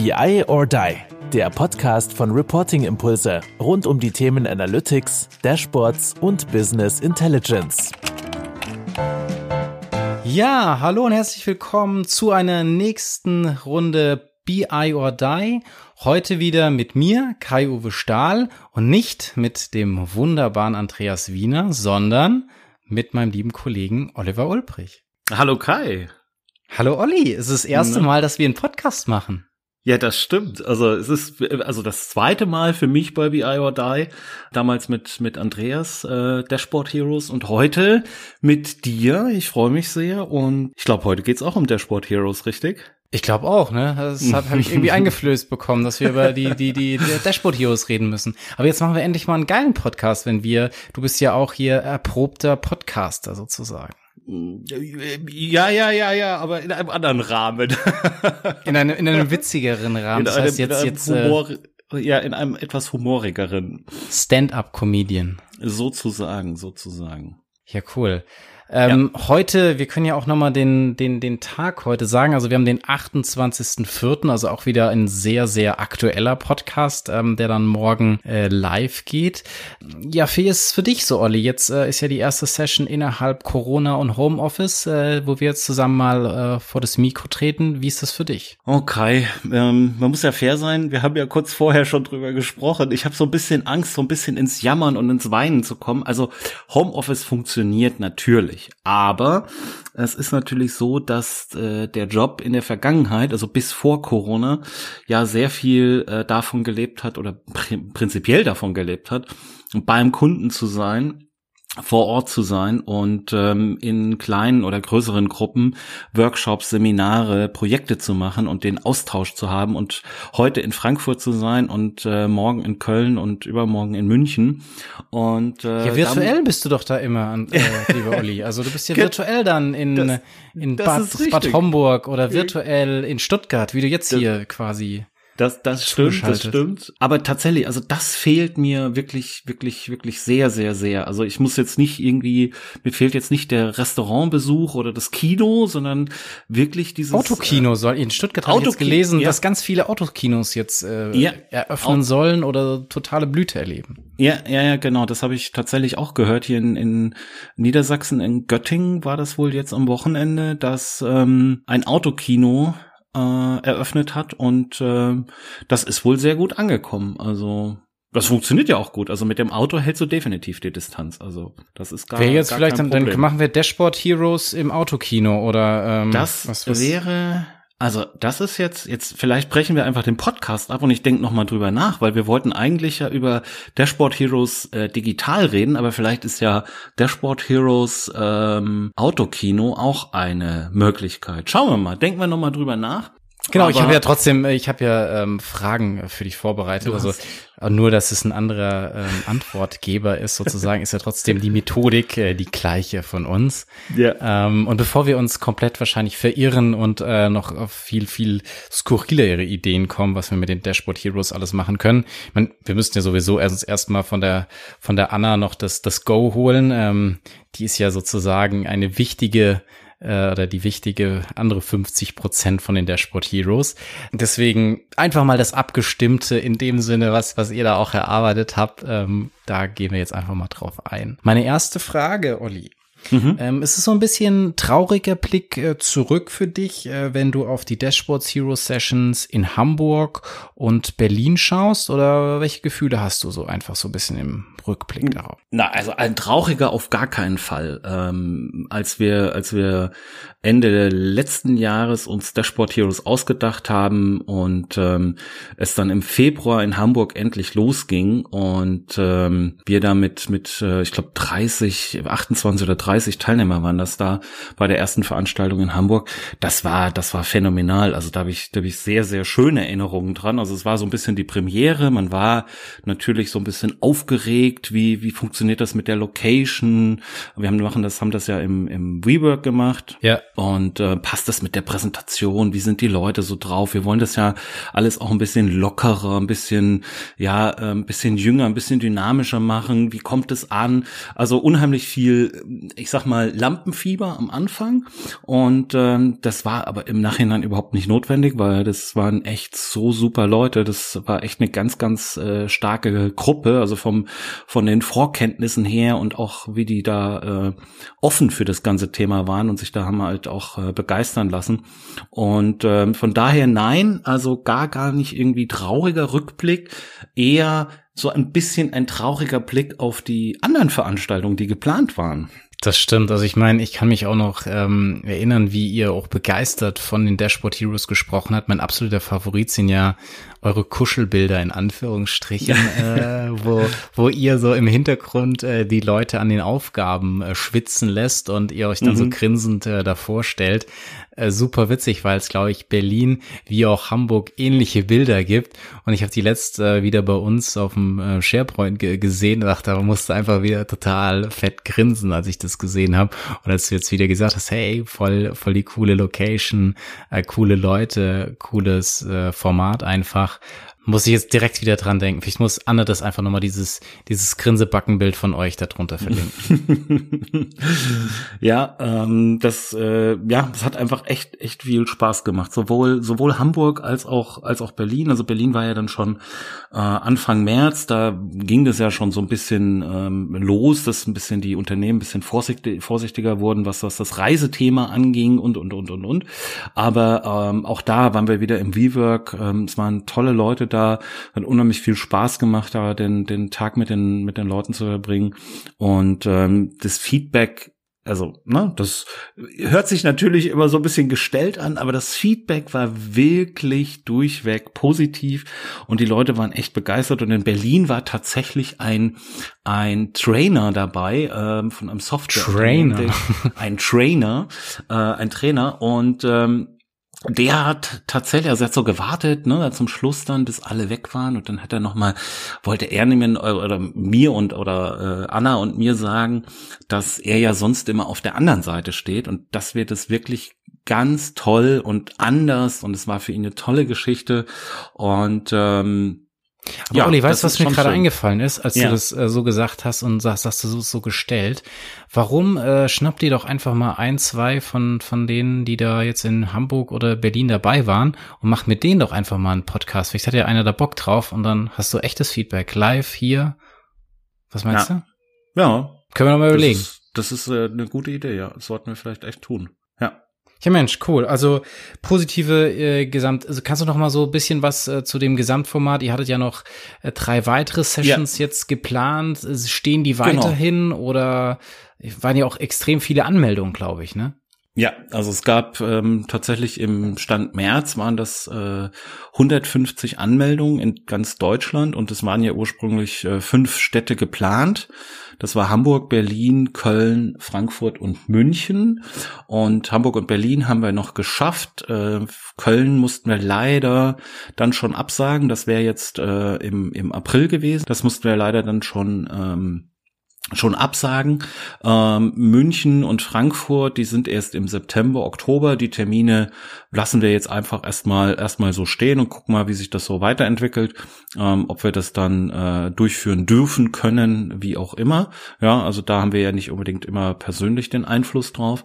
BI or Die, der Podcast von Reporting Impulse rund um die Themen Analytics, Dashboards und Business Intelligence. Ja, hallo und herzlich willkommen zu einer nächsten Runde BI or Die. Heute wieder mit mir, Kai-Uwe Stahl, und nicht mit dem wunderbaren Andreas Wiener, sondern mit meinem lieben Kollegen Oliver Ulbrich. Hallo Kai. Hallo Olli, es ist das erste Mal, dass wir einen Podcast machen. Ja, das stimmt. Also es ist also das zweite Mal für mich bei BI or Die. Damals mit mit Andreas äh, Dashboard Heroes und heute mit dir. Ich freue mich sehr und ich glaube, heute geht's auch um Dashboard Heroes, richtig? Ich glaube auch, ne? Das habe hab ich irgendwie eingeflößt bekommen, dass wir über die, die, die, die Dashboard Heroes reden müssen. Aber jetzt machen wir endlich mal einen geilen Podcast, wenn wir, du bist ja auch hier erprobter Podcaster sozusagen. Ja, ja, ja, ja, aber in einem anderen Rahmen. in, einem, in einem witzigeren Rahmen. In das einem, heißt jetzt, jetzt äh, Humor, ja, in einem etwas humorigeren. Stand-up-Comedian. Sozusagen, sozusagen. Ja, cool. Ähm, ja. Heute, wir können ja auch nochmal den, den, den Tag heute sagen. Also wir haben den 28.04., also auch wieder ein sehr, sehr aktueller Podcast, ähm, der dann morgen äh, live geht. Ja, wie ist es für dich so, Olli? Jetzt äh, ist ja die erste Session innerhalb Corona und Homeoffice, äh, wo wir jetzt zusammen mal äh, vor das Mikro treten. Wie ist das für dich? Okay, ähm, man muss ja fair sein. Wir haben ja kurz vorher schon drüber gesprochen. Ich habe so ein bisschen Angst, so ein bisschen ins Jammern und ins Weinen zu kommen. Also Homeoffice funktioniert natürlich natürlich. Aber es ist natürlich so, dass äh, der Job in der Vergangenheit, also bis vor Corona, ja sehr viel äh, davon gelebt hat oder pr prinzipiell davon gelebt hat, beim Kunden zu sein vor Ort zu sein und ähm, in kleinen oder größeren Gruppen Workshops, Seminare, Projekte zu machen und den Austausch zu haben und heute in Frankfurt zu sein und äh, morgen in Köln und übermorgen in München. Und äh, ja, virtuell bist du doch da immer, äh, lieber Olli. Also du bist ja virtuell dann in das, in Bad, Bad Homburg oder virtuell in Stuttgart, wie du jetzt hier quasi das, das stimmt, das stimmt. Aber tatsächlich, also das fehlt mir wirklich, wirklich, wirklich sehr, sehr, sehr. Also ich muss jetzt nicht irgendwie, mir fehlt jetzt nicht der Restaurantbesuch oder das Kino, sondern wirklich dieses Autokino soll in Stuttgart habe ich jetzt gelesen, ja. dass ganz viele Autokinos jetzt äh, ja. eröffnen auch. sollen oder totale Blüte erleben. Ja, ja, ja, genau. Das habe ich tatsächlich auch gehört hier in, in Niedersachsen, in Göttingen war das wohl jetzt am Wochenende, dass ähm, ein Autokino äh, eröffnet hat und äh, das ist wohl sehr gut angekommen. Also das funktioniert ja auch gut. Also mit dem Auto hältst du definitiv die Distanz. Also das ist gar, Wäre jetzt gar vielleicht dann, dann machen wir Dashboard Heroes im Autokino oder ähm, das was, was wäre also das ist jetzt, jetzt vielleicht brechen wir einfach den Podcast ab und ich denke nochmal drüber nach, weil wir wollten eigentlich ja über Dashboard Heroes äh, digital reden, aber vielleicht ist ja Dashboard Heroes ähm, Autokino auch eine Möglichkeit. Schauen wir mal, denken wir nochmal drüber nach. Genau, Aber ich habe ja trotzdem, ich habe ja ähm, Fragen für dich vorbereitet. Also nur, dass es ein anderer ähm, Antwortgeber ist, sozusagen, ist ja trotzdem die Methodik äh, die gleiche von uns. Ja. Ähm, und bevor wir uns komplett wahrscheinlich verirren und äh, noch auf viel, viel skurrilere Ideen kommen, was wir mit den Dashboard Heroes alles machen können. Ich mein, wir müssten ja sowieso erst erstmal von der von der Anna noch das, das Go holen. Ähm, die ist ja sozusagen eine wichtige äh, oder die wichtige andere 50 Prozent von den Dashboard Heroes. Deswegen einfach mal das Abgestimmte in dem Sinne, was, was ihr da auch erarbeitet habt. Ähm, da gehen wir jetzt einfach mal drauf ein. Meine erste Frage, Olli. Mhm. Ähm, ist es so ein bisschen trauriger Blick äh, zurück für dich, äh, wenn du auf die Dashboard Hero Sessions in Hamburg und Berlin schaust? Oder welche Gefühle hast du so einfach so ein bisschen im Rückblick darauf? Na, also ein trauriger auf gar keinen Fall. Ähm, als wir, als wir Ende letzten Jahres uns Dashboard Heroes ausgedacht haben und ähm, es dann im Februar in Hamburg endlich losging und ähm, wir da mit, mit äh, ich glaube 30, 28 oder 30 Teilnehmer waren das da bei der ersten Veranstaltung in Hamburg. Das war, das war phänomenal. Also da habe ich, da habe ich sehr, sehr schöne Erinnerungen dran. Also es war so ein bisschen die Premiere. Man war natürlich so ein bisschen aufgeregt. Wie, wie funktioniert das mit der Location? Wir haben machen das, haben das ja im, im WeWork gemacht. Ja. Und äh, passt das mit der Präsentation? Wie sind die Leute so drauf? Wir wollen das ja alles auch ein bisschen lockerer, ein bisschen, ja, äh, ein bisschen jünger, ein bisschen dynamischer machen. Wie kommt es an? Also unheimlich viel ich sag mal, Lampenfieber am Anfang. Und ähm, das war aber im Nachhinein überhaupt nicht notwendig, weil das waren echt so super Leute. Das war echt eine ganz, ganz äh, starke Gruppe, also vom von den Vorkenntnissen her und auch wie die da äh, offen für das ganze Thema waren und sich da haben halt auch äh, begeistern lassen. Und ähm, von daher nein, also gar, gar nicht irgendwie trauriger Rückblick, eher so ein bisschen ein trauriger Blick auf die anderen Veranstaltungen, die geplant waren. Das stimmt. Also ich meine, ich kann mich auch noch ähm, erinnern, wie ihr auch begeistert von den Dashboard Heroes gesprochen habt. Mein absoluter Favorit sind ja eure Kuschelbilder in Anführungsstrichen, äh, wo, wo ihr so im Hintergrund äh, die Leute an den Aufgaben äh, schwitzen lässt und ihr euch dann mhm. so grinsend äh, davor stellt. Äh, super witzig, weil es, glaube ich, Berlin wie auch Hamburg ähnliche Bilder gibt. Und ich habe die letzte äh, wieder bei uns auf dem äh, SharePoint gesehen und dachte, man musste einfach wieder total fett grinsen, als ich das gesehen habe. Und als du jetzt wieder gesagt hast, hey, voll, voll die coole Location, äh, coole Leute, cooles äh, Format einfach muss ich jetzt direkt wieder dran denken. Vielleicht muss Anne das einfach nochmal dieses, dieses Grinsebackenbild von euch darunter verlinken. ja, ähm, das, äh, ja, das hat einfach echt, echt viel Spaß gemacht. Sowohl, sowohl Hamburg als auch, als auch Berlin. Also Berlin war ja dann schon äh, Anfang März, da ging das ja schon so ein bisschen ähm, los, dass ein bisschen die Unternehmen ein bisschen vorsichtig, vorsichtiger wurden, was, was das Reisethema anging und, und, und, und, und. Aber ähm, auch da waren wir wieder im WeWork. Ähm, es waren tolle Leute da da. Hat unheimlich viel Spaß gemacht, da den, den Tag mit den, mit den Leuten zu verbringen. Und ähm, das Feedback also, ne, das hört sich natürlich immer so ein bisschen gestellt an, aber das Feedback war wirklich durchweg positiv und die Leute waren echt begeistert. Und in Berlin war tatsächlich ein, ein Trainer dabei ähm, von einem Software. Trainer. Ein Trainer, äh, ein Trainer. Und ähm, der hat tatsächlich, also er hat so gewartet, ne, zum Schluss dann, bis alle weg waren und dann hat er nochmal, wollte er mir oder mir und oder äh, Anna und mir sagen, dass er ja sonst immer auf der anderen Seite steht und das wird es wirklich ganz toll und anders und es war für ihn eine tolle Geschichte und ähm, aber ja, Olli, weißt du, was mir gerade eingefallen ist, als ja. du das äh, so gesagt hast und sagst, hast du so, so gestellt? Warum äh, schnappt ihr doch einfach mal ein, zwei von, von denen, die da jetzt in Hamburg oder Berlin dabei waren und macht mit denen doch einfach mal einen Podcast? Vielleicht hat ja einer da Bock drauf und dann hast du echtes Feedback live hier. Was meinst ja. du? Ja. Können wir noch mal überlegen. Das ist, das ist äh, eine gute Idee, ja. Das sollten wir vielleicht echt tun. Ja. Mensch, cool. Also positive äh, Gesamt. Also kannst du noch mal so ein bisschen was äh, zu dem Gesamtformat? Ihr hattet ja noch äh, drei weitere Sessions ja. jetzt geplant. Stehen die genau. weiterhin genau. oder waren ja auch extrem viele Anmeldungen, glaube ich, ne? Ja, also es gab ähm, tatsächlich im Stand März waren das äh, 150 Anmeldungen in ganz Deutschland und es waren ja ursprünglich äh, fünf Städte geplant. Das war Hamburg, Berlin, Köln, Frankfurt und München. Und Hamburg und Berlin haben wir noch geschafft. Äh, Köln mussten wir leider dann schon absagen. Das wäre jetzt äh, im, im April gewesen. Das mussten wir leider dann schon ähm, schon absagen. Ähm, München und Frankfurt, die sind erst im September, Oktober. Die Termine lassen wir jetzt einfach erstmal erstmal so stehen und gucken mal, wie sich das so weiterentwickelt, ähm, ob wir das dann äh, durchführen dürfen können, wie auch immer. Ja, also da haben wir ja nicht unbedingt immer persönlich den Einfluss drauf.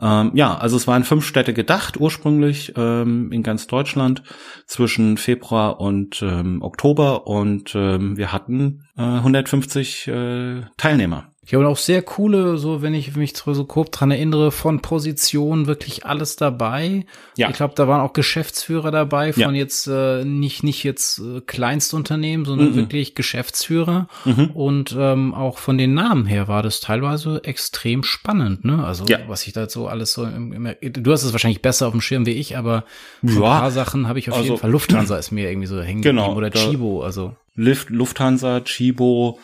Ähm, ja, also es waren fünf Städte gedacht ursprünglich ähm, in ganz Deutschland zwischen Februar und ähm, Oktober und ähm, wir hatten äh, 150 äh, Teilnehmer. Ja, und auch sehr coole, so wenn ich mich so grob dran erinnere, von Positionen wirklich alles dabei. Ja. Ich glaube, da waren auch Geschäftsführer dabei von ja. jetzt äh, nicht nicht jetzt äh, Kleinstunternehmen, sondern mhm. wirklich Geschäftsführer. Mhm. Und ähm, auch von den Namen her war das teilweise extrem spannend, ne? Also ja. was ich da so alles so im, im, du hast es wahrscheinlich besser auf dem Schirm wie ich, aber ja. ein paar Sachen habe ich auf also, jeden Fall. Lufthansa ist mir irgendwie so hängen genau, oder Chibo, also. Lift, Lufthansa, Chibo,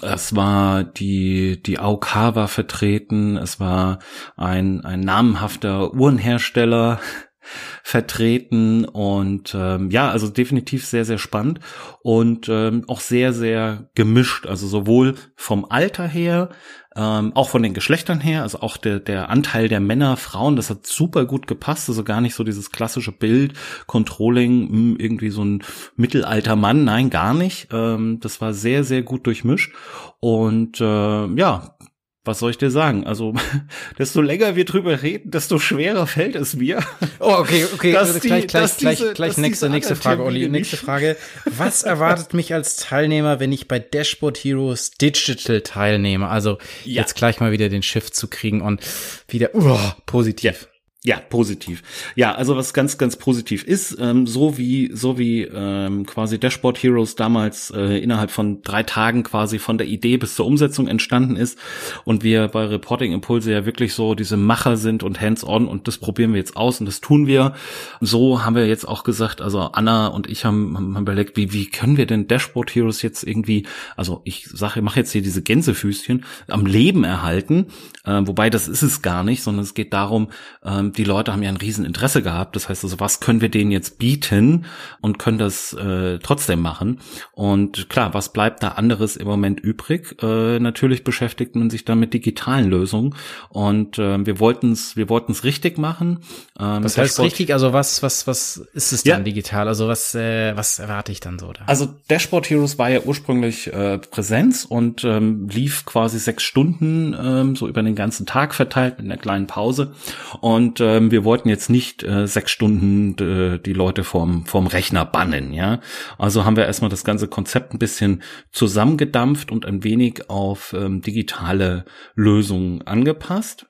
es war die, die AOK war vertreten, es war ein, ein namenhafter Uhrenhersteller vertreten. Und ähm, ja, also definitiv sehr, sehr spannend und ähm, auch sehr, sehr gemischt, also sowohl vom Alter her, ähm, auch von den Geschlechtern her, also auch der, der Anteil der Männer, Frauen, das hat super gut gepasst, also gar nicht so dieses klassische Bild, Controlling, hm, irgendwie so ein mittelalter Mann, nein, gar nicht, ähm, das war sehr, sehr gut durchmischt. Und äh, ja, was soll ich dir sagen? Also, desto länger wir drüber reden, desto schwerer fällt es mir. Oh, okay, okay. Die, gleich, gleich, gleich, diese, gleich nächste, nächste Frage, Olli. Nächste Frage. Was erwartet mich als Teilnehmer, wenn ich bei Dashboard Heroes Digital teilnehme? Also, ja. jetzt gleich mal wieder den Shift zu kriegen und wieder, uh, positiv. Ja. Ja, positiv. Ja, also was ganz, ganz positiv ist, ähm, so wie so wie ähm, quasi Dashboard Heroes damals äh, innerhalb von drei Tagen quasi von der Idee bis zur Umsetzung entstanden ist und wir bei Reporting Impulse ja wirklich so diese Macher sind und hands-on und das probieren wir jetzt aus und das tun wir. So haben wir jetzt auch gesagt, also Anna und ich haben, haben überlegt, wie wie können wir denn Dashboard Heroes jetzt irgendwie, also ich sage, ich mache jetzt hier diese Gänsefüßchen am Leben erhalten, äh, wobei das ist es gar nicht, sondern es geht darum, ähm, die Leute haben ja ein Rieseninteresse gehabt. Das heißt also, was können wir denen jetzt bieten und können das äh, trotzdem machen? Und klar, was bleibt da anderes im Moment übrig? Äh, natürlich beschäftigt man sich dann mit digitalen Lösungen und äh, wir wollten es, wir wollten es richtig machen. Ähm, was heißt richtig? Also was, was, was ist es dann ja. digital? Also was, äh, was erwarte ich dann so da? Also Dashboard Heroes war ja ursprünglich äh, Präsenz und ähm, lief quasi sechs Stunden ähm, so über den ganzen Tag verteilt mit einer kleinen Pause und ähm, wir wollten jetzt nicht äh, sechs Stunden äh, die Leute vorm, vorm Rechner bannen, ja. Also haben wir erstmal das ganze Konzept ein bisschen zusammengedampft und ein wenig auf ähm, digitale Lösungen angepasst.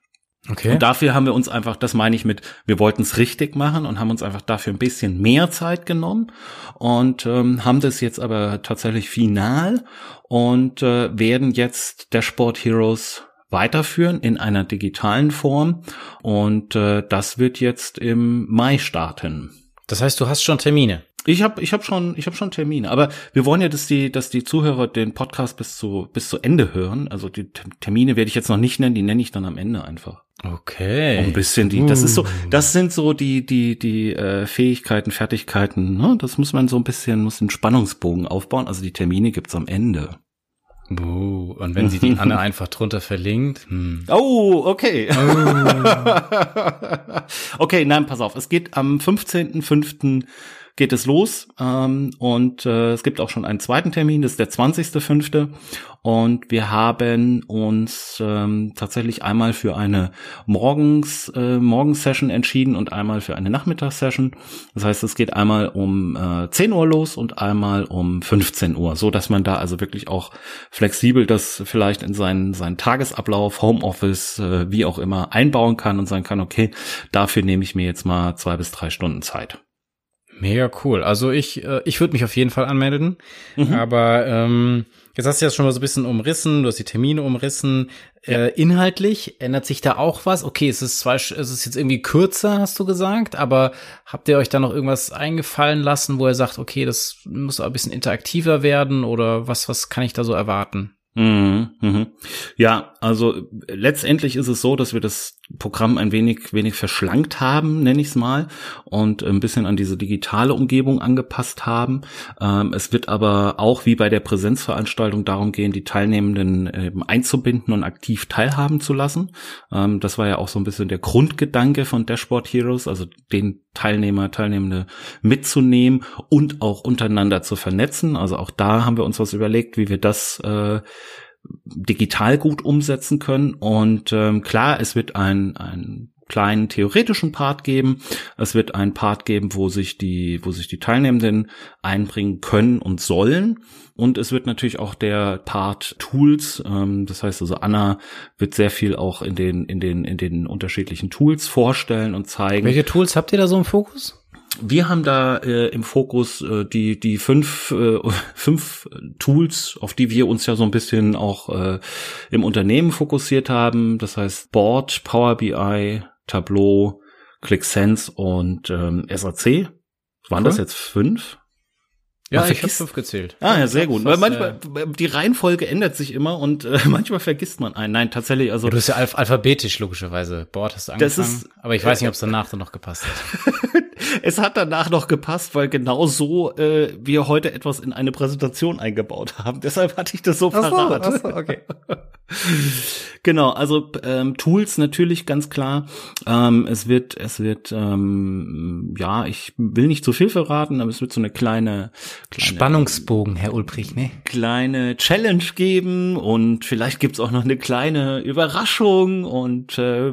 Okay. Und dafür haben wir uns einfach, das meine ich mit, wir wollten es richtig machen und haben uns einfach dafür ein bisschen mehr Zeit genommen und ähm, haben das jetzt aber tatsächlich final und äh, werden jetzt Dashboard Heroes weiterführen in einer digitalen Form. Und äh, das wird jetzt im Mai starten. Das heißt, du hast schon Termine? Ich habe ich hab schon ich habe schon Termine, aber wir wollen ja, dass die dass die Zuhörer den Podcast bis zu bis zu Ende hören. Also die Termine werde ich jetzt noch nicht nennen, die nenne ich dann am Ende einfach. Okay. ein bisschen die das ist so das sind so die die die äh, Fähigkeiten, Fertigkeiten, ne? Das muss man so ein bisschen muss den Spannungsbogen aufbauen, also die Termine gibt's am Ende. Oh, und wenn sie die Anne einfach drunter verlinkt. Hm. Oh, okay. Oh. okay, nein, pass auf. Es geht am 15.05 geht es los ähm, und äh, es gibt auch schon einen zweiten Termin, das ist der 20.05. Und wir haben uns ähm, tatsächlich einmal für eine Morgens, äh, Morgensession entschieden und einmal für eine Nachmittagssession. Das heißt, es geht einmal um äh, 10 Uhr los und einmal um 15 Uhr, so dass man da also wirklich auch flexibel das vielleicht in seinen, seinen Tagesablauf, Homeoffice, äh, wie auch immer einbauen kann und sagen kann, okay, dafür nehme ich mir jetzt mal zwei bis drei Stunden Zeit. Mega cool. Also ich, äh, ich würde mich auf jeden Fall anmelden. Mhm. Aber ähm, jetzt hast du ja schon mal so ein bisschen umrissen, du hast die Termine umrissen. Ja. Äh, inhaltlich ändert sich da auch was? Okay, es ist zwei, es ist jetzt irgendwie kürzer, hast du gesagt, aber habt ihr euch da noch irgendwas eingefallen lassen, wo ihr sagt, okay, das muss ein bisschen interaktiver werden oder was, was kann ich da so erwarten? Mhm, mhm. Ja, also letztendlich ist es so, dass wir das Programm ein wenig, wenig verschlankt haben, nenne ich es mal, und ein bisschen an diese digitale Umgebung angepasst haben. Ähm, es wird aber auch wie bei der Präsenzveranstaltung darum gehen, die Teilnehmenden eben einzubinden und aktiv teilhaben zu lassen. Ähm, das war ja auch so ein bisschen der Grundgedanke von Dashboard Heroes, also den Teilnehmer, Teilnehmende mitzunehmen und auch untereinander zu vernetzen. Also auch da haben wir uns was überlegt, wie wir das äh, digital gut umsetzen können. Und ähm, klar, es wird ein, ein kleinen theoretischen Part geben. Es wird einen Part geben, wo sich die, wo sich die Teilnehmenden einbringen können und sollen. Und es wird natürlich auch der Part Tools, ähm, das heißt also Anna wird sehr viel auch in den, in den, in den unterschiedlichen Tools vorstellen und zeigen. Welche Tools habt ihr da so im Fokus? Wir haben da äh, im Fokus äh, die die fünf äh, fünf Tools, auf die wir uns ja so ein bisschen auch äh, im Unternehmen fokussiert haben. Das heißt Board, Power BI, Tableau, ClickSense und ähm, SAC. Waren cool. das jetzt fünf? Ja, ich habe fünf gezählt. Ah, ja, sehr gut. Weil manchmal, äh, die Reihenfolge ändert sich immer und äh, manchmal vergisst man einen. Nein, tatsächlich, also. Ja, du bist ja alph alphabetisch, logischerweise. Board hast du angefangen. Das ist, aber ich weiß nicht, ob es danach dann noch gepasst hat. es hat danach noch gepasst, weil genau so äh, wir heute etwas in eine Präsentation eingebaut haben. Deshalb hatte ich das so verraten. Ach so, ach so, okay. Genau, also ähm, Tools natürlich ganz klar. Ähm, es wird, es wird, ähm, ja, ich will nicht zu viel verraten, aber es wird so eine kleine, kleine Spannungsbogen, Herr Ulbrich, ne? Kleine Challenge geben und vielleicht gibt's auch noch eine kleine Überraschung und äh,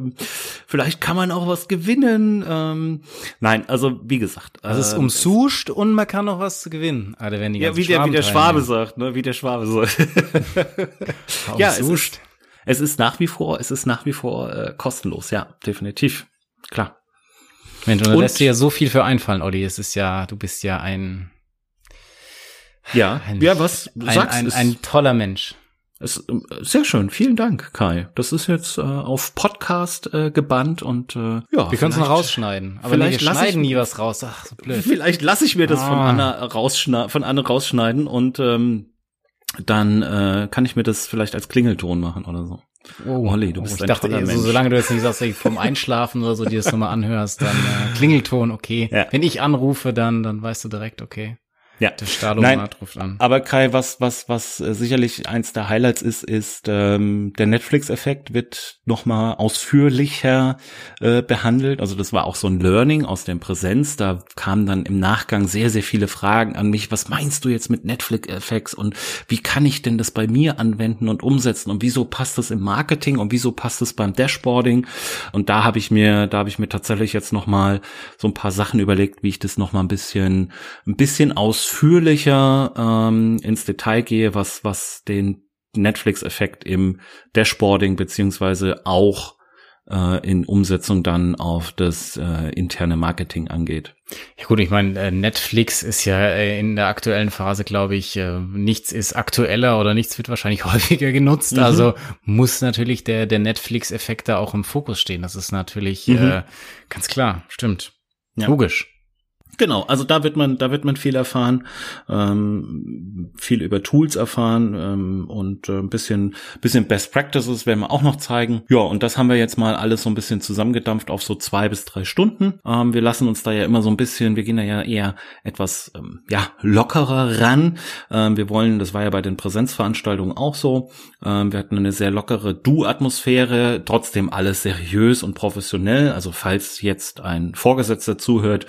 vielleicht kann man auch was gewinnen. Ähm, nein, also wie gesagt, also es ist umsuscht und man kann noch was gewinnen. Ah, da werden die ja, wie der, wie der Schwabe sagt, ne? Wie der Schwabe sagt. ja, es ist, es ist nach wie vor, es ist nach wie vor äh, kostenlos, ja, definitiv. Klar. Mensch, und da lässt dir ja so viel für einfallen, Olli. Es ist ja, du bist ja ein ja, ein, ja, was ein, sagst, ein, ein, ein toller Mensch. Es, ähm, sehr schön, vielen Dank, Kai. Das ist jetzt äh, auf Podcast äh, gebannt und äh, ja. Wir können es noch rausschneiden, aber vielleicht nee, wir schneiden ich, nie was raus. Ach, so blöd. Vielleicht lasse ich mir das ah. von Anna rausschneiden, von Anne rausschneiden und ähm, dann äh, kann ich mir das vielleicht als Klingelton machen oder so. Oh, Holly, du bist oh, ich ein dachte, toller Mensch. So, solange du jetzt nicht sagst, vom Einschlafen oder so dir das nochmal anhörst, dann äh, Klingelton, okay. Ja. Wenn ich anrufe, dann, dann weißt du direkt, okay. Ja. Der Stalomat ruft an. Aber Kai, was, was, was äh, sicherlich eins der Highlights ist, ist, ähm, der Netflix-Effekt wird nochmal ausführlicher äh, behandelt. Also das war auch so ein Learning aus dem Präsenz. Da kamen dann im Nachgang sehr, sehr viele Fragen an mich. Was meinst du jetzt mit Netflix-Effekts und wie kann ich denn das bei mir anwenden und umsetzen? Und wieso passt das im Marketing und wieso passt das beim Dashboarding? Und da habe ich mir, da habe ich mir tatsächlich jetzt nochmal so ein paar Sachen überlegt, wie ich das nochmal ein bisschen, ein bisschen aus ausführlicher ähm, ins Detail gehe, was, was den Netflix-Effekt im Dashboarding beziehungsweise auch äh, in Umsetzung dann auf das äh, interne Marketing angeht. Ja gut, ich meine, äh, Netflix ist ja äh, in der aktuellen Phase, glaube ich, äh, nichts ist aktueller oder nichts wird wahrscheinlich häufiger genutzt. Mhm. Also muss natürlich der, der Netflix-Effekt da auch im Fokus stehen. Das ist natürlich mhm. äh, ganz klar, stimmt. Ja. Logisch. Genau, also da wird man, da wird man viel erfahren, ähm, viel über Tools erfahren ähm, und äh, ein bisschen, bisschen Best Practices werden wir auch noch zeigen. Ja, und das haben wir jetzt mal alles so ein bisschen zusammengedampft auf so zwei bis drei Stunden. Ähm, wir lassen uns da ja immer so ein bisschen, wir gehen da ja eher etwas ähm, ja lockerer ran. Ähm, wir wollen, das war ja bei den Präsenzveranstaltungen auch so. Ähm, wir hatten eine sehr lockere Du-Atmosphäre, trotzdem alles seriös und professionell. Also falls jetzt ein Vorgesetzter zuhört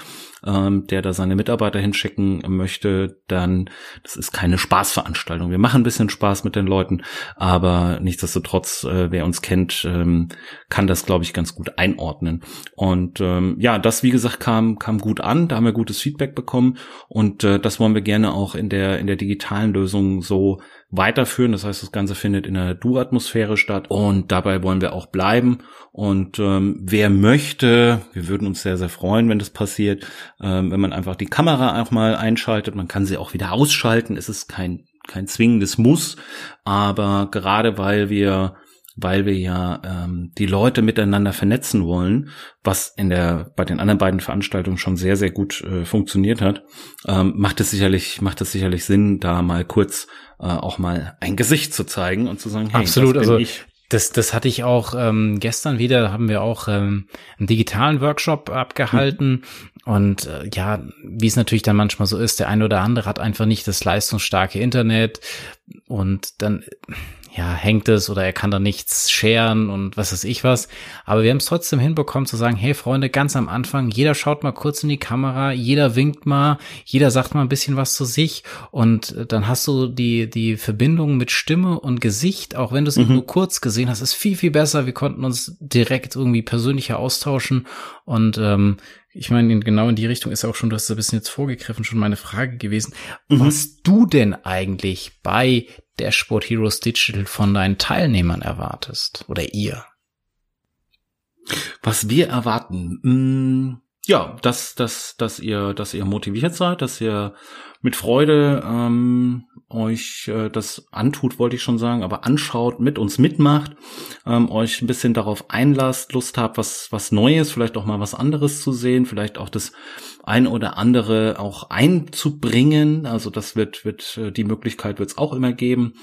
ähm, der da seine Mitarbeiter hinschicken möchte, dann das ist keine Spaßveranstaltung. Wir machen ein bisschen Spaß mit den Leuten, aber nichtsdestotrotz, äh, wer uns kennt, ähm, kann das, glaube ich, ganz gut einordnen. Und ähm, ja, das, wie gesagt, kam, kam gut an, da haben wir gutes Feedback bekommen und äh, das wollen wir gerne auch in der, in der digitalen Lösung so weiterführen. Das heißt, das Ganze findet in der Du-Atmosphäre statt und dabei wollen wir auch bleiben. Und ähm, wer möchte, wir würden uns sehr, sehr freuen, wenn das passiert, ähm, wenn man einfach die Kamera auch mal einschaltet. Man kann sie auch wieder ausschalten. Es ist kein kein zwingendes Muss, aber gerade weil wir weil wir ja ähm, die Leute miteinander vernetzen wollen, was in der bei den anderen beiden Veranstaltungen schon sehr sehr gut äh, funktioniert hat, ähm, macht es sicherlich macht es sicherlich Sinn, da mal kurz äh, auch mal ein Gesicht zu zeigen und zu sagen, hey, absolut, also ich. Das, das hatte ich auch ähm, gestern wieder, da haben wir auch ähm, einen digitalen Workshop abgehalten. Hm. Und äh, ja, wie es natürlich dann manchmal so ist, der eine oder andere hat einfach nicht das leistungsstarke Internet und dann ja, hängt es oder er kann da nichts scheren und was weiß ich was. Aber wir haben es trotzdem hinbekommen zu sagen, hey Freunde, ganz am Anfang, jeder schaut mal kurz in die Kamera, jeder winkt mal, jeder sagt mal ein bisschen was zu sich und dann hast du die, die Verbindung mit Stimme und Gesicht, auch wenn du es mhm. nur kurz gesehen hast, ist viel, viel besser. Wir konnten uns direkt irgendwie persönlicher austauschen und ähm, ich meine, genau in die Richtung ist auch schon, du hast ein bisschen jetzt vorgegriffen, schon meine Frage gewesen, mhm. was du denn eigentlich bei Dashboard Heroes Digital von deinen Teilnehmern erwartest oder ihr? Was wir erwarten, mh, mm, ja, dass, dass, dass ihr, dass ihr motiviert seid, dass ihr mit Freude ähm, euch äh, das antut, wollte ich schon sagen, aber anschaut, mit uns mitmacht, ähm, euch ein bisschen darauf einlasst, Lust habt, was, was Neues, vielleicht auch mal was anderes zu sehen, vielleicht auch das ein oder andere auch einzubringen. Also das wird, wird, äh, die Möglichkeit wird es auch immer geben.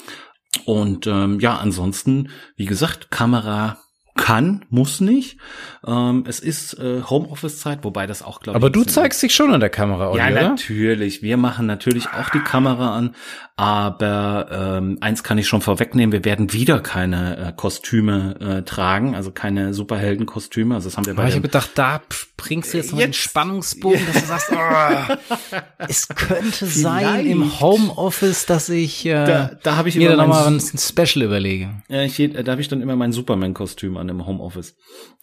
Und ähm, ja, ansonsten, wie gesagt, Kamera kann, muss nicht. Ähm, es ist äh, Homeoffice-Zeit, wobei das auch, glaube ich. Aber du zeigst dich schon an der Kamera, oder? Ja, natürlich. Wir machen natürlich auch die Kamera an, aber ähm, eins kann ich schon vorwegnehmen, wir werden wieder keine äh, Kostüme äh, tragen, also keine Superheldenkostüme. Also das haben wir bei Aber ich habe gedacht, da bringst du jetzt noch den Spannungsbogen, dass du sagst, oh, es könnte sein im Homeoffice, dass ich äh, da, da habe ich mir dann nochmal ein Special überlege. Ja, ich, da habe ich dann immer mein Superman-Kostüm an im Homeoffice.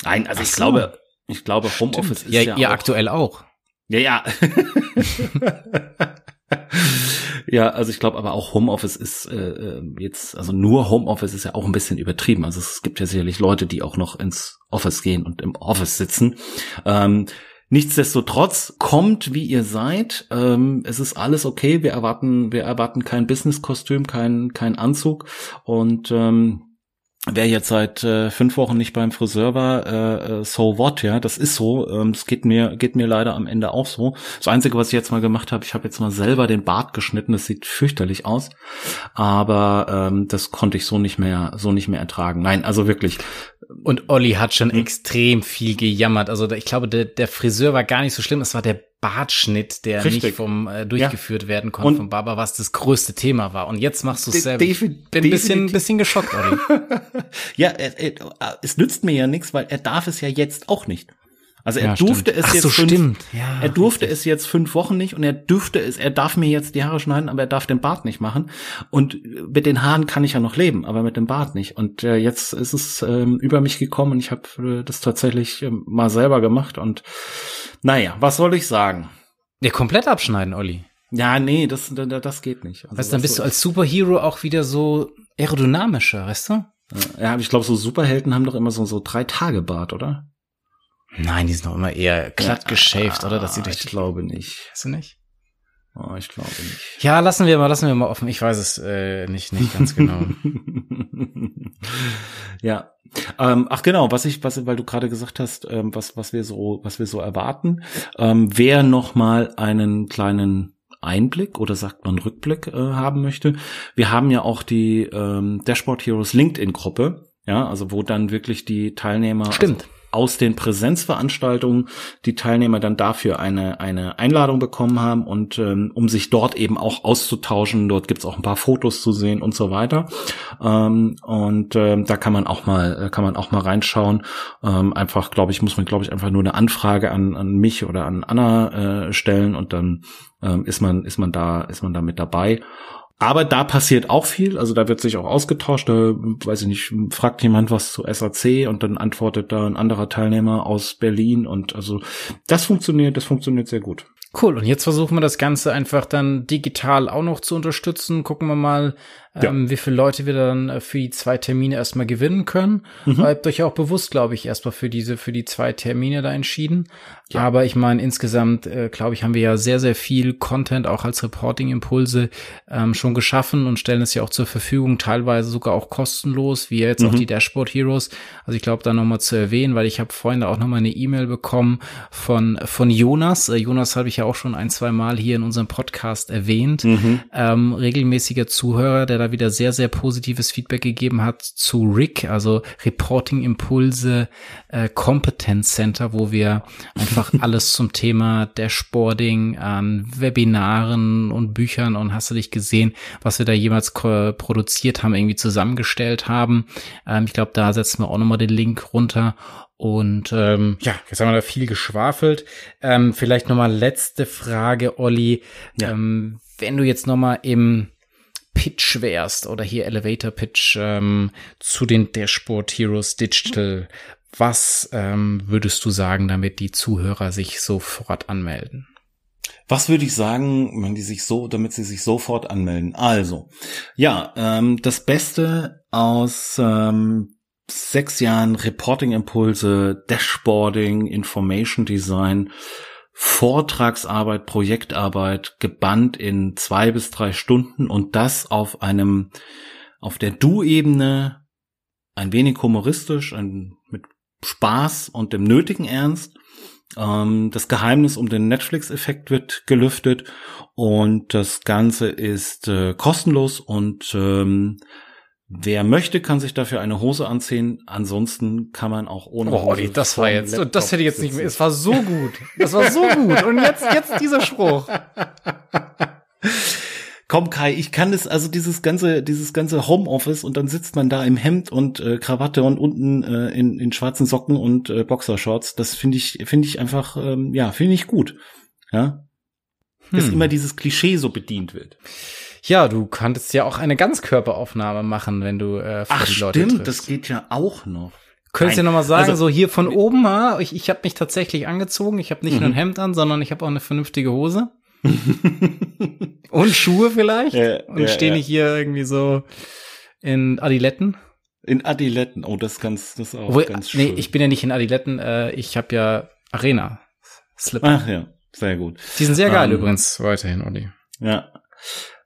Nein, also Ach ich so. glaube, ich glaube, Homeoffice Stimmt. ist ja, ja ihr auch, aktuell auch. Ja, ja. ja, also ich glaube aber auch Homeoffice ist äh, äh, jetzt, also nur Homeoffice ist ja auch ein bisschen übertrieben. Also es gibt ja sicherlich Leute, die auch noch ins Office gehen und im Office sitzen. Ähm, Nichtsdestotrotz kommt, wie ihr seid. Ähm, es ist alles okay. Wir erwarten, wir erwarten kein Business-Kostüm, kein, kein Anzug. Und ähm, wer jetzt seit äh, fünf Wochen nicht beim Friseur war, äh, äh so what, ja, das ist so. Ähm, es geht mir geht mir leider am Ende auch so. Das Einzige, was ich jetzt mal gemacht habe, ich habe jetzt mal selber den Bart geschnitten. Das sieht fürchterlich aus, aber ähm, das konnte ich so nicht mehr so nicht mehr ertragen. Nein, also wirklich. Und Olli hat schon hm. extrem viel gejammert. Also ich glaube, der, der Friseur war gar nicht so schlimm. Es war der Bartschnitt, der Richtig. nicht vom äh, durchgeführt ja. werden konnte und vom Barber, was das größte Thema war. Und jetzt machst du es selber. Ich bin ein bisschen, bisschen geschockt, Olli. ja, er, er, es nützt mir ja nichts, weil er darf es ja jetzt auch nicht. Also er ja, durfte stimmt. es Ach jetzt so, fünf, ja, er durfte richtig. es jetzt fünf Wochen nicht und er dürfte es, er darf mir jetzt die Haare schneiden, aber er darf den Bart nicht machen. Und mit den Haaren kann ich ja noch leben, aber mit dem Bart nicht. Und äh, jetzt ist es ähm, über mich gekommen und ich habe äh, das tatsächlich äh, mal selber gemacht. Und naja, was soll ich sagen? Ja, komplett abschneiden, Olli. Ja, nee, das, das geht nicht. Also, weißt du, dann bist du als Superhero auch wieder so aerodynamischer, weißt du? Ja, aber ich glaube, so Superhelden haben doch immer so, so drei Tage Bart, oder? Nein, die sind doch immer eher glatt geschäft, ja, oder? Dass sie durch ich glaube nicht. Weißt du nicht? Oh, ich glaube nicht. Ja, lassen wir mal, lassen wir mal offen. Ich weiß es äh, nicht, nicht ganz genau. ja. Ähm, ach genau, was ich, was, weil du gerade gesagt hast, ähm, was, was wir so, was wir so erwarten. Ähm, wer noch mal einen kleinen Einblick oder sagt man Rückblick äh, haben möchte, wir haben ja auch die ähm, Dashboard Heroes LinkedIn Gruppe. Ja, also wo dann wirklich die Teilnehmer, Stimmt. Also aus den Präsenzveranstaltungen die Teilnehmer dann dafür eine, eine Einladung bekommen haben und ähm, um sich dort eben auch auszutauschen. Dort gibt's auch ein paar Fotos zu sehen und so weiter. Ähm, und ähm, da kann man auch mal, kann man auch mal reinschauen. Ähm, einfach, glaube ich, muss man, glaube ich, einfach nur eine Anfrage an, an mich oder an Anna äh, stellen und dann ähm, ist man, ist man da, ist man da mit dabei. Aber da passiert auch viel, also da wird sich auch ausgetauscht, da, weiß ich nicht, fragt jemand was zu SAC und dann antwortet da ein anderer Teilnehmer aus Berlin und also das funktioniert, das funktioniert sehr gut. Cool. Und jetzt versuchen wir das Ganze einfach dann digital auch noch zu unterstützen. Gucken wir mal, ja. ähm, wie viele Leute wir dann äh, für die zwei Termine erstmal gewinnen können. Mhm. Habt euch auch bewusst, glaube ich, erstmal für diese, für die zwei Termine da entschieden. Ja. Aber ich meine, insgesamt, äh, glaube ich, haben wir ja sehr, sehr viel Content auch als Reporting-Impulse ähm, schon geschaffen und stellen es ja auch zur Verfügung, teilweise sogar auch kostenlos, wie jetzt mhm. auch die Dashboard Heroes. Also ich glaube, da nochmal zu erwähnen, weil ich habe vorhin da auch nochmal eine E-Mail bekommen von, von Jonas. Äh, Jonas habe ich ja auch schon ein, zwei Mal hier in unserem Podcast erwähnt. Mhm. Ähm, regelmäßiger Zuhörer, der da wieder sehr, sehr positives Feedback gegeben hat zu RIC, also Reporting Impulse äh, Competence Center, wo wir einfach alles zum Thema Dashboarding an Webinaren und Büchern und hast du dich gesehen, was wir da jemals produziert haben, irgendwie zusammengestellt haben. Ähm, ich glaube, da setzen wir auch nochmal den Link runter. Und ähm, ja, jetzt haben wir da viel geschwafelt. Ähm, vielleicht nochmal letzte Frage, Olli. Ja. Ähm, wenn du jetzt nochmal im Pitch wärst oder hier Elevator Pitch ähm, zu den Dashboard Heroes Digital, was ähm, würdest du sagen, damit die Zuhörer sich sofort anmelden? Was würde ich sagen, wenn die sich so, damit sie sich sofort anmelden? Also, ja, ähm, das Beste aus ähm, sechs Jahren Reporting-Impulse, Dashboarding, Information Design Vortragsarbeit, Projektarbeit gebannt in zwei bis drei Stunden und das auf einem, auf der Du-Ebene, ein wenig humoristisch, ein, mit Spaß und dem nötigen Ernst. Ähm, das Geheimnis um den Netflix-Effekt wird gelüftet und das Ganze ist äh, kostenlos und ähm, Wer möchte, kann sich dafür eine Hose anziehen. Ansonsten kann man auch ohne oh, Hose. das war jetzt, Laptop das hätte ich jetzt nicht mehr. Es war so gut. Das war so gut. Und jetzt, jetzt dieser Spruch. Komm Kai, ich kann es also dieses ganze dieses ganze Homeoffice und dann sitzt man da im Hemd und äh, Krawatte und unten äh, in, in schwarzen Socken und äh, Boxershorts. Das finde ich finde ich einfach ähm, ja finde ich gut. Ja, hm. dass immer dieses Klischee so bedient wird. Ja, du könntest ja auch eine Ganzkörperaufnahme machen, wenn du äh, vor Ach, die Leute stimmt, triffst. das geht ja auch noch. Könntest du ja nochmal sagen, also, so hier von oben, ha, ich, ich habe mich tatsächlich angezogen. Ich habe nicht mhm. nur ein Hemd an, sondern ich habe auch eine vernünftige Hose. und Schuhe vielleicht. Ja, und ja, stehe ja. nicht hier irgendwie so in Adiletten. In Adiletten, oh, das ist ganz, das ist auch Obwohl, ganz schön. Nee, ich bin ja nicht in Adiletten, äh, ich habe ja Arena. Slipper. Ach ja, sehr gut. Die sind sehr geil ähm, übrigens weiterhin, Olli. Ja.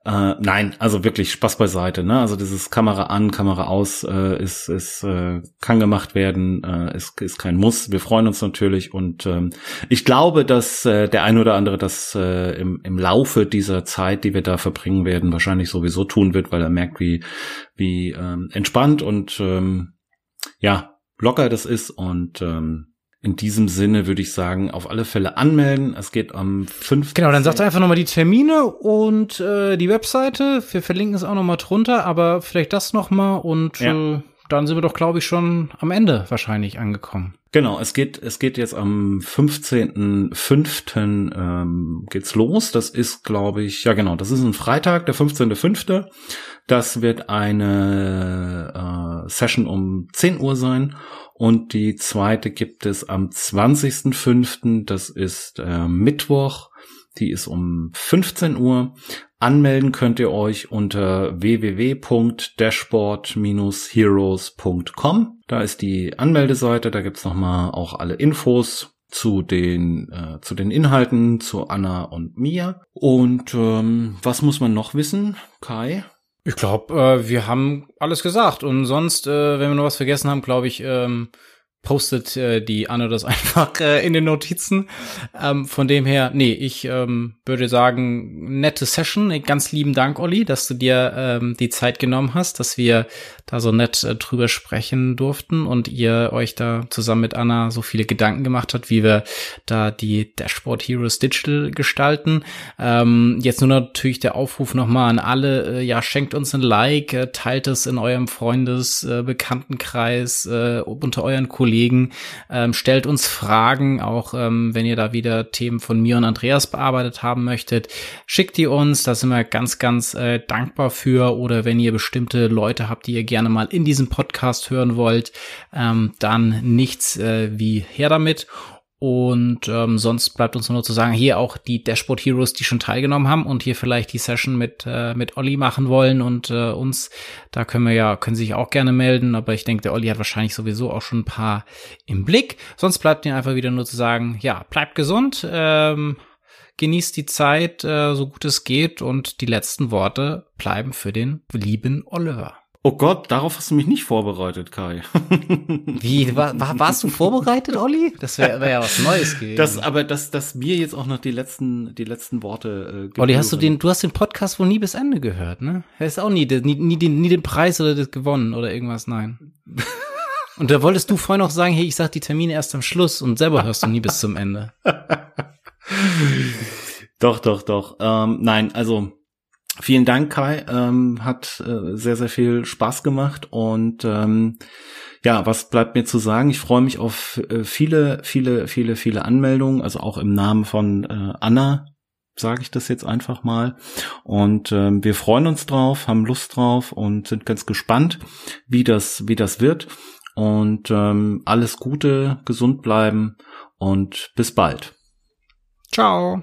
Äh, nein, also wirklich Spaß beiseite. Ne? Also dieses Kamera an, Kamera aus äh, ist, ist äh, kann gemacht werden, äh, ist, ist kein Muss. Wir freuen uns natürlich und ähm, ich glaube, dass äh, der eine oder andere das äh, im, im Laufe dieser Zeit, die wir da verbringen werden, wahrscheinlich sowieso tun wird, weil er merkt, wie wie ähm, entspannt und ähm, ja locker das ist und ähm, in diesem Sinne würde ich sagen, auf alle Fälle anmelden. Es geht am 5. Genau, dann sagt einfach nochmal die Termine und äh, die Webseite. Wir verlinken es auch nochmal drunter, aber vielleicht das nochmal und ja. äh, dann sind wir doch, glaube ich, schon am Ende wahrscheinlich angekommen. Genau, es geht, es geht jetzt am 15.05. Ähm, geht's los. Das ist, glaube ich, ja genau, das ist ein Freitag, der 15.05. Das wird eine äh, Session um 10 Uhr sein. Und die zweite gibt es am 20.05. Das ist äh, Mittwoch. Die ist um 15 Uhr. Anmelden könnt ihr euch unter www.dashboard-heroes.com. Da ist die Anmeldeseite. Da gibt's nochmal auch alle Infos zu den äh, zu den Inhalten zu Anna und mir. Und ähm, was muss man noch wissen, Kai? Ich glaube, äh, wir haben alles gesagt. Und sonst, äh, wenn wir noch was vergessen haben, glaube ich, ähm, postet äh, die Anne das einfach äh, in den Notizen. Ähm, von dem her, nee, ich ähm, würde sagen, nette Session. Ganz lieben Dank, Olli, dass du dir ähm, die Zeit genommen hast, dass wir da so nett äh, drüber sprechen durften und ihr euch da zusammen mit Anna so viele Gedanken gemacht habt, wie wir da die Dashboard Heroes Digital gestalten. Ähm, jetzt nur natürlich der Aufruf nochmal an alle, äh, ja, schenkt uns ein Like, äh, teilt es in eurem Freundes-, äh, Bekanntenkreis, äh, unter euren Kollegen, ähm, stellt uns Fragen, auch ähm, wenn ihr da wieder Themen von mir und Andreas bearbeitet haben möchtet, schickt die uns, da sind wir ganz, ganz äh, dankbar für oder wenn ihr bestimmte Leute habt, die ihr gerne gerne mal in diesem Podcast hören wollt, ähm, dann nichts äh, wie her damit. Und ähm, sonst bleibt uns nur zu sagen, hier auch die Dashboard Heroes, die schon teilgenommen haben und hier vielleicht die Session mit äh, mit Olli machen wollen und äh, uns, da können wir ja, können sich auch gerne melden, aber ich denke, der Olli hat wahrscheinlich sowieso auch schon ein paar im Blick. Sonst bleibt mir einfach wieder nur zu sagen, ja, bleibt gesund, ähm, genießt die Zeit, äh, so gut es geht und die letzten Worte bleiben für den lieben Oliver. Oh Gott, darauf hast du mich nicht vorbereitet, Kai. Wie, war, war, warst du vorbereitet, Olli? Das wäre wär ja was Neues gewesen. Das, aber dass, dass mir jetzt auch noch die letzten, die letzten Worte äh, Olli, hast du den, du hast den Podcast wohl nie bis Ende gehört, ne? Er ist auch nie, nie, nie, den, nie den Preis oder das gewonnen oder irgendwas, nein. Und da wolltest du vorhin noch sagen, hey, ich sag die Termine erst am Schluss und selber hörst du nie bis zum Ende. doch, doch, doch. Ähm, nein, also Vielen Dank, Kai. Ähm, hat äh, sehr, sehr viel Spaß gemacht. Und ähm, ja, was bleibt mir zu sagen? Ich freue mich auf äh, viele, viele, viele, viele Anmeldungen, also auch im Namen von äh, Anna sage ich das jetzt einfach mal. Und ähm, wir freuen uns drauf, haben Lust drauf und sind ganz gespannt, wie das, wie das wird. Und ähm, alles Gute, gesund bleiben und bis bald. Ciao.